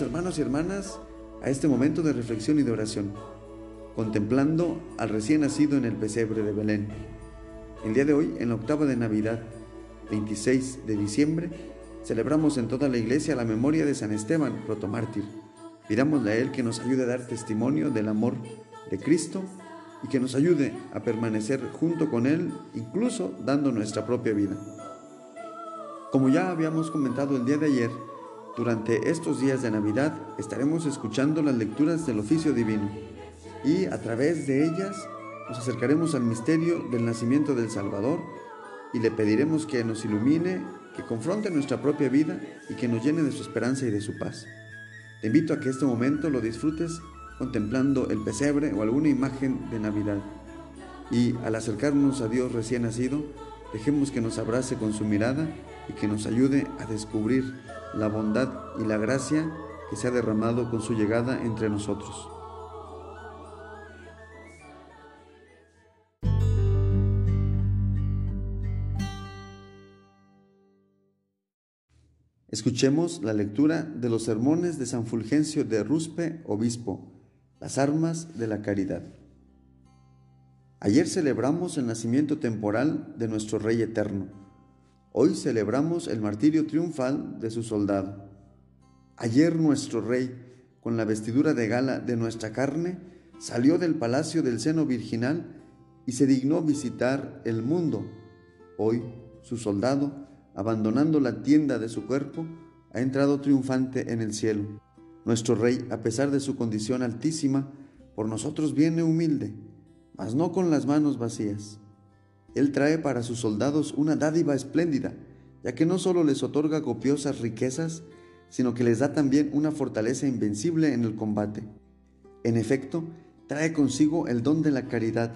Hermanos y hermanas a este momento de reflexión y de oración, contemplando al recién nacido en el pesebre de Belén. El día de hoy, en la octava de Navidad, 26 de diciembre, celebramos en toda la iglesia la memoria de San Esteban, protomártir. Pidámosle a Él que nos ayude a dar testimonio del amor de Cristo y que nos ayude a permanecer junto con Él, incluso dando nuestra propia vida. Como ya habíamos comentado el día de ayer, durante estos días de Navidad estaremos escuchando las lecturas del oficio divino y a través de ellas nos acercaremos al misterio del nacimiento del Salvador y le pediremos que nos ilumine, que confronte nuestra propia vida y que nos llene de su esperanza y de su paz. Te invito a que este momento lo disfrutes contemplando el pesebre o alguna imagen de Navidad. Y al acercarnos a Dios recién nacido, dejemos que nos abrace con su mirada y que nos ayude a descubrir la bondad y la gracia que se ha derramado con su llegada entre nosotros. Escuchemos la lectura de los sermones de San Fulgencio de Ruspe, obispo, las armas de la caridad. Ayer celebramos el nacimiento temporal de nuestro Rey Eterno Hoy celebramos el martirio triunfal de su soldado. Ayer nuestro rey, con la vestidura de gala de nuestra carne, salió del palacio del seno virginal y se dignó visitar el mundo. Hoy su soldado, abandonando la tienda de su cuerpo, ha entrado triunfante en el cielo. Nuestro rey, a pesar de su condición altísima, por nosotros viene humilde, mas no con las manos vacías. Él trae para sus soldados una dádiva espléndida, ya que no solo les otorga copiosas riquezas, sino que les da también una fortaleza invencible en el combate. En efecto, trae consigo el don de la caridad,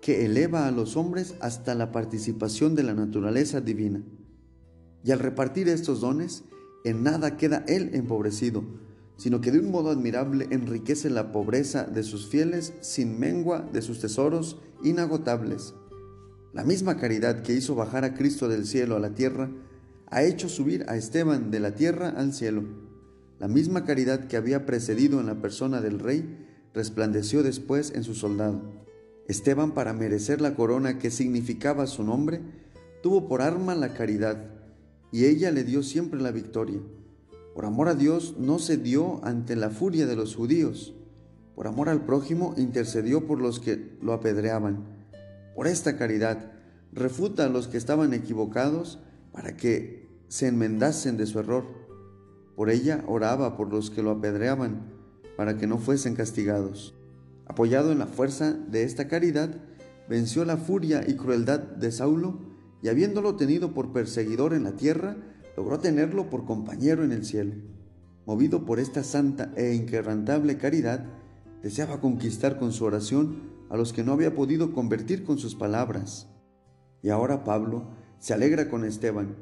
que eleva a los hombres hasta la participación de la naturaleza divina. Y al repartir estos dones, en nada queda Él empobrecido, sino que de un modo admirable enriquece la pobreza de sus fieles sin mengua de sus tesoros inagotables. La misma caridad que hizo bajar a Cristo del cielo a la tierra, ha hecho subir a Esteban de la tierra al cielo. La misma caridad que había precedido en la persona del rey, resplandeció después en su soldado. Esteban, para merecer la corona que significaba su nombre, tuvo por arma la caridad, y ella le dio siempre la victoria. Por amor a Dios no se dio ante la furia de los judíos. Por amor al prójimo intercedió por los que lo apedreaban por esta caridad, refuta a los que estaban equivocados para que se enmendasen de su error. Por ella oraba por los que lo apedreaban, para que no fuesen castigados. Apoyado en la fuerza de esta caridad, venció la furia y crueldad de Saulo, y habiéndolo tenido por perseguidor en la tierra, logró tenerlo por compañero en el cielo. Movido por esta santa e inquebrantable caridad, deseaba conquistar con su oración a los que no había podido convertir con sus palabras. Y ahora Pablo se alegra con Esteban,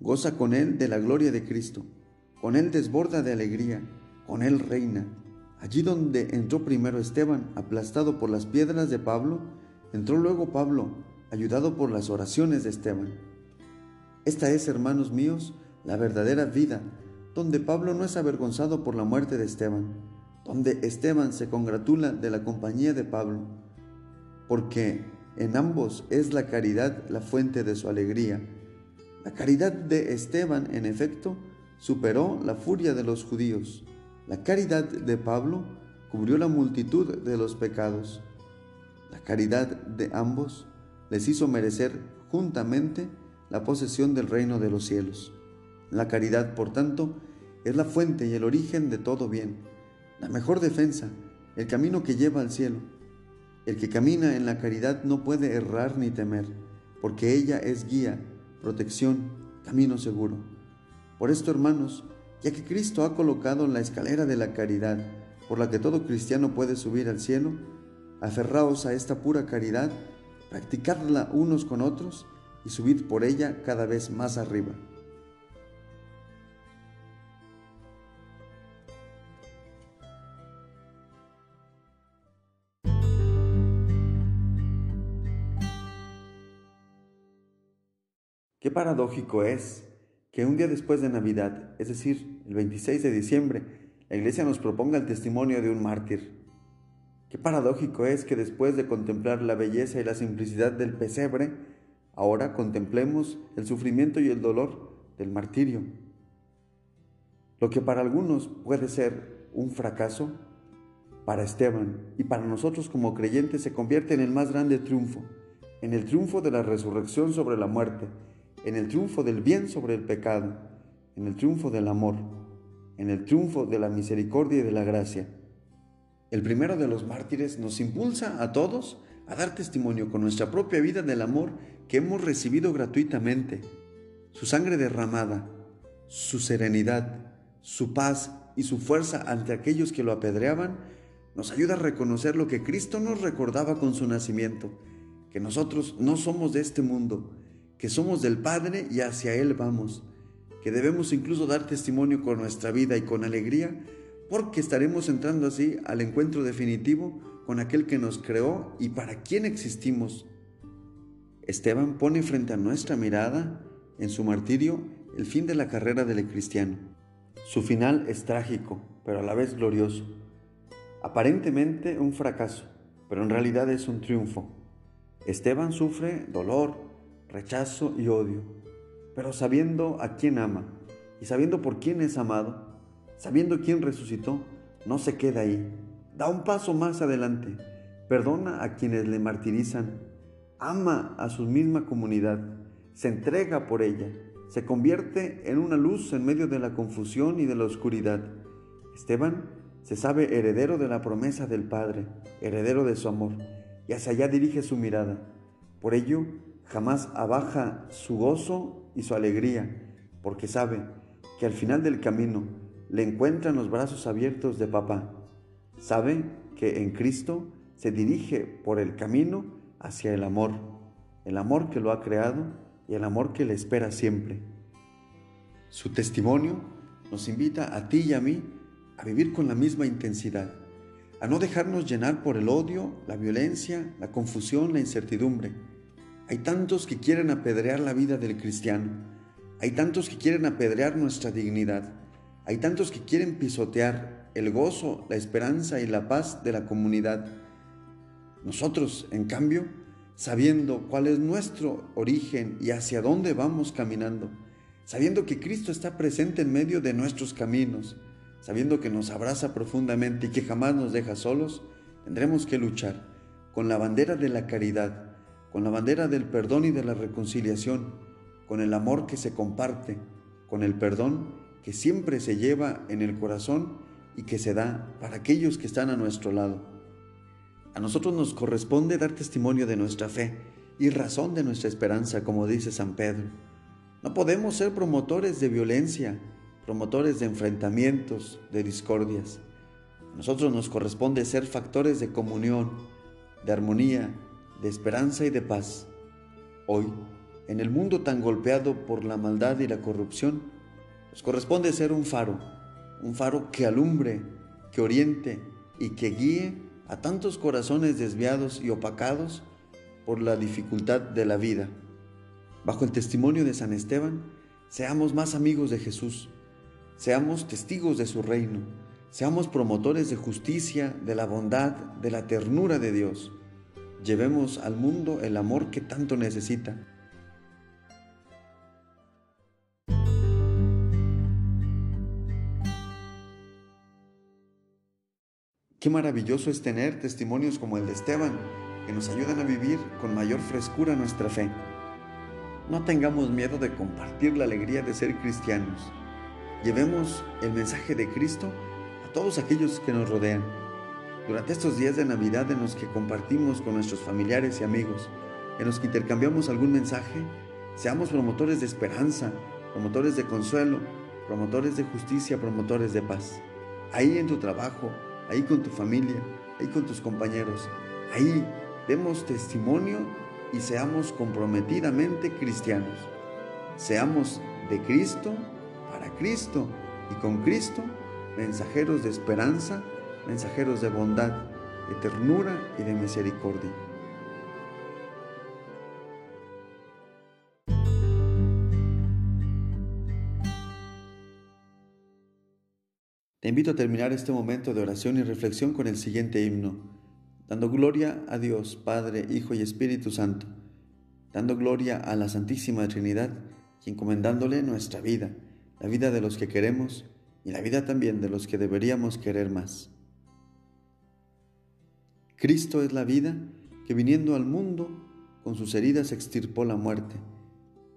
goza con él de la gloria de Cristo, con él desborda de alegría, con él reina. Allí donde entró primero Esteban, aplastado por las piedras de Pablo, entró luego Pablo, ayudado por las oraciones de Esteban. Esta es, hermanos míos, la verdadera vida, donde Pablo no es avergonzado por la muerte de Esteban, donde Esteban se congratula de la compañía de Pablo, porque en ambos es la caridad la fuente de su alegría. La caridad de Esteban, en efecto, superó la furia de los judíos. La caridad de Pablo cubrió la multitud de los pecados. La caridad de ambos les hizo merecer juntamente la posesión del reino de los cielos. La caridad, por tanto, es la fuente y el origen de todo bien, la mejor defensa, el camino que lleva al cielo. El que camina en la caridad no puede errar ni temer, porque ella es guía, protección, camino seguro. Por esto, hermanos, ya que Cristo ha colocado la escalera de la caridad, por la que todo cristiano puede subir al cielo, aferraos a esta pura caridad, practicadla unos con otros y subid por ella cada vez más arriba. Qué paradójico es que un día después de Navidad, es decir, el 26 de diciembre, la Iglesia nos proponga el testimonio de un mártir. Qué paradójico es que después de contemplar la belleza y la simplicidad del pesebre, ahora contemplemos el sufrimiento y el dolor del martirio. Lo que para algunos puede ser un fracaso, para Esteban y para nosotros como creyentes se convierte en el más grande triunfo, en el triunfo de la resurrección sobre la muerte, en el triunfo del bien sobre el pecado, en el triunfo del amor, en el triunfo de la misericordia y de la gracia. El primero de los mártires nos impulsa a todos a dar testimonio con nuestra propia vida del amor que hemos recibido gratuitamente, su sangre derramada, su serenidad, su paz y su fuerza ante aquellos que lo apedreaban, nos ayuda a reconocer lo que Cristo nos recordaba con su nacimiento, que nosotros no somos de este mundo, que somos del Padre y hacia Él vamos, que debemos incluso dar testimonio con nuestra vida y con alegría, porque estaremos entrando así al encuentro definitivo con aquel que nos creó y para quien existimos. Esteban pone frente a nuestra mirada, en su martirio, el fin de la carrera del cristiano. Su final es trágico, pero a la vez glorioso. Aparentemente un fracaso, pero en realidad es un triunfo. Esteban sufre dolor, rechazo y odio, pero sabiendo a quién ama y sabiendo por quién es amado, sabiendo quién resucitó, no se queda ahí, da un paso más adelante, perdona a quienes le martirizan, ama a su misma comunidad, se entrega por ella, se convierte en una luz en medio de la confusión y de la oscuridad. Esteban se sabe heredero de la promesa del Padre, heredero de su amor, y hacia allá dirige su mirada. Por ello, jamás abaja su gozo y su alegría, porque sabe que al final del camino le encuentran los brazos abiertos de papá. Sabe que en Cristo se dirige por el camino hacia el amor, el amor que lo ha creado y el amor que le espera siempre. Su testimonio nos invita a ti y a mí a vivir con la misma intensidad, a no dejarnos llenar por el odio, la violencia, la confusión, la incertidumbre, hay tantos que quieren apedrear la vida del cristiano. Hay tantos que quieren apedrear nuestra dignidad. Hay tantos que quieren pisotear el gozo, la esperanza y la paz de la comunidad. Nosotros, en cambio, sabiendo cuál es nuestro origen y hacia dónde vamos caminando, sabiendo que Cristo está presente en medio de nuestros caminos, sabiendo que nos abraza profundamente y que jamás nos deja solos, tendremos que luchar con la bandera de la caridad con la bandera del perdón y de la reconciliación, con el amor que se comparte, con el perdón que siempre se lleva en el corazón y que se da para aquellos que están a nuestro lado. A nosotros nos corresponde dar testimonio de nuestra fe y razón de nuestra esperanza, como dice San Pedro. No podemos ser promotores de violencia, promotores de enfrentamientos, de discordias. A nosotros nos corresponde ser factores de comunión, de armonía, de esperanza y de paz. Hoy, en el mundo tan golpeado por la maldad y la corrupción, nos corresponde ser un faro, un faro que alumbre, que oriente y que guíe a tantos corazones desviados y opacados por la dificultad de la vida. Bajo el testimonio de San Esteban, seamos más amigos de Jesús, seamos testigos de su reino, seamos promotores de justicia, de la bondad, de la ternura de Dios llevemos al mundo el amor que tanto necesita. Qué maravilloso es tener testimonios como el de Esteban, que nos ayudan a vivir con mayor frescura nuestra fe. No tengamos miedo de compartir la alegría de ser cristianos. Llevemos el mensaje de Cristo a todos aquellos que nos rodean durante estos días de Navidad en los que compartimos con nuestros familiares y amigos, en los que intercambiamos algún mensaje, seamos promotores de esperanza, promotores de consuelo, promotores de justicia, promotores de paz. Ahí en tu trabajo, ahí con tu familia, ahí con tus compañeros, ahí demos testimonio y seamos comprometidamente cristianos. Seamos de Cristo, para Cristo y con Cristo, mensajeros de esperanza, mensajeros de bondad, de ternura y de misericordia. Te invito a terminar este momento de oración y reflexión con el siguiente himno, dando gloria a Dios, Padre, Hijo y Espíritu Santo, dando gloria a la Santísima Trinidad y encomendándole nuestra vida, la vida de los que queremos y la vida también de los que deberíamos querer más. Cristo es la vida que viniendo al mundo con sus heridas extirpó la muerte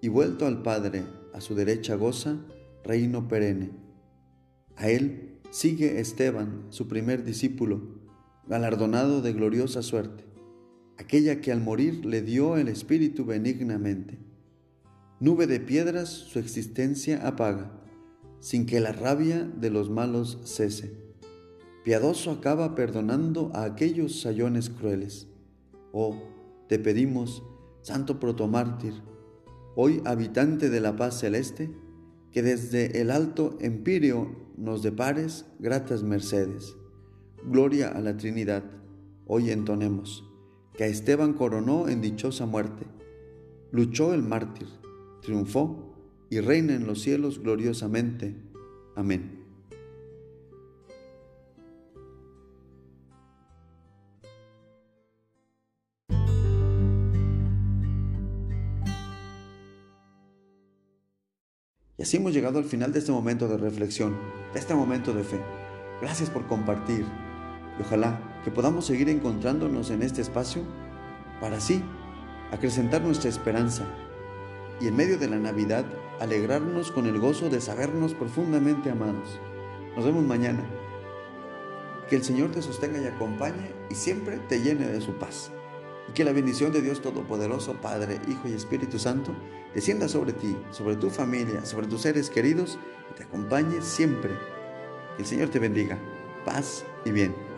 y vuelto al Padre a su derecha goza reino perenne. A él sigue Esteban, su primer discípulo, galardonado de gloriosa suerte, aquella que al morir le dio el Espíritu benignamente. Nube de piedras su existencia apaga, sin que la rabia de los malos cese. Piadoso acaba perdonando a aquellos sayones crueles. Oh, te pedimos, santo protomártir, hoy habitante de la paz celeste, que desde el alto empíreo nos depares gratas mercedes. Gloria a la Trinidad, hoy entonemos, que a Esteban coronó en dichosa muerte. Luchó el mártir, triunfó y reina en los cielos gloriosamente. Amén. Así hemos llegado al final de este momento de reflexión, de este momento de fe. Gracias por compartir y ojalá que podamos seguir encontrándonos en este espacio para así acrecentar nuestra esperanza y en medio de la Navidad alegrarnos con el gozo de sabernos profundamente amados. Nos vemos mañana. Que el Señor te sostenga y acompañe y siempre te llene de su paz y que la bendición de Dios Todopoderoso, Padre, Hijo y Espíritu Santo, descienda sobre ti, sobre tu familia, sobre tus seres queridos y te acompañe siempre. Que el Señor te bendiga. Paz y bien.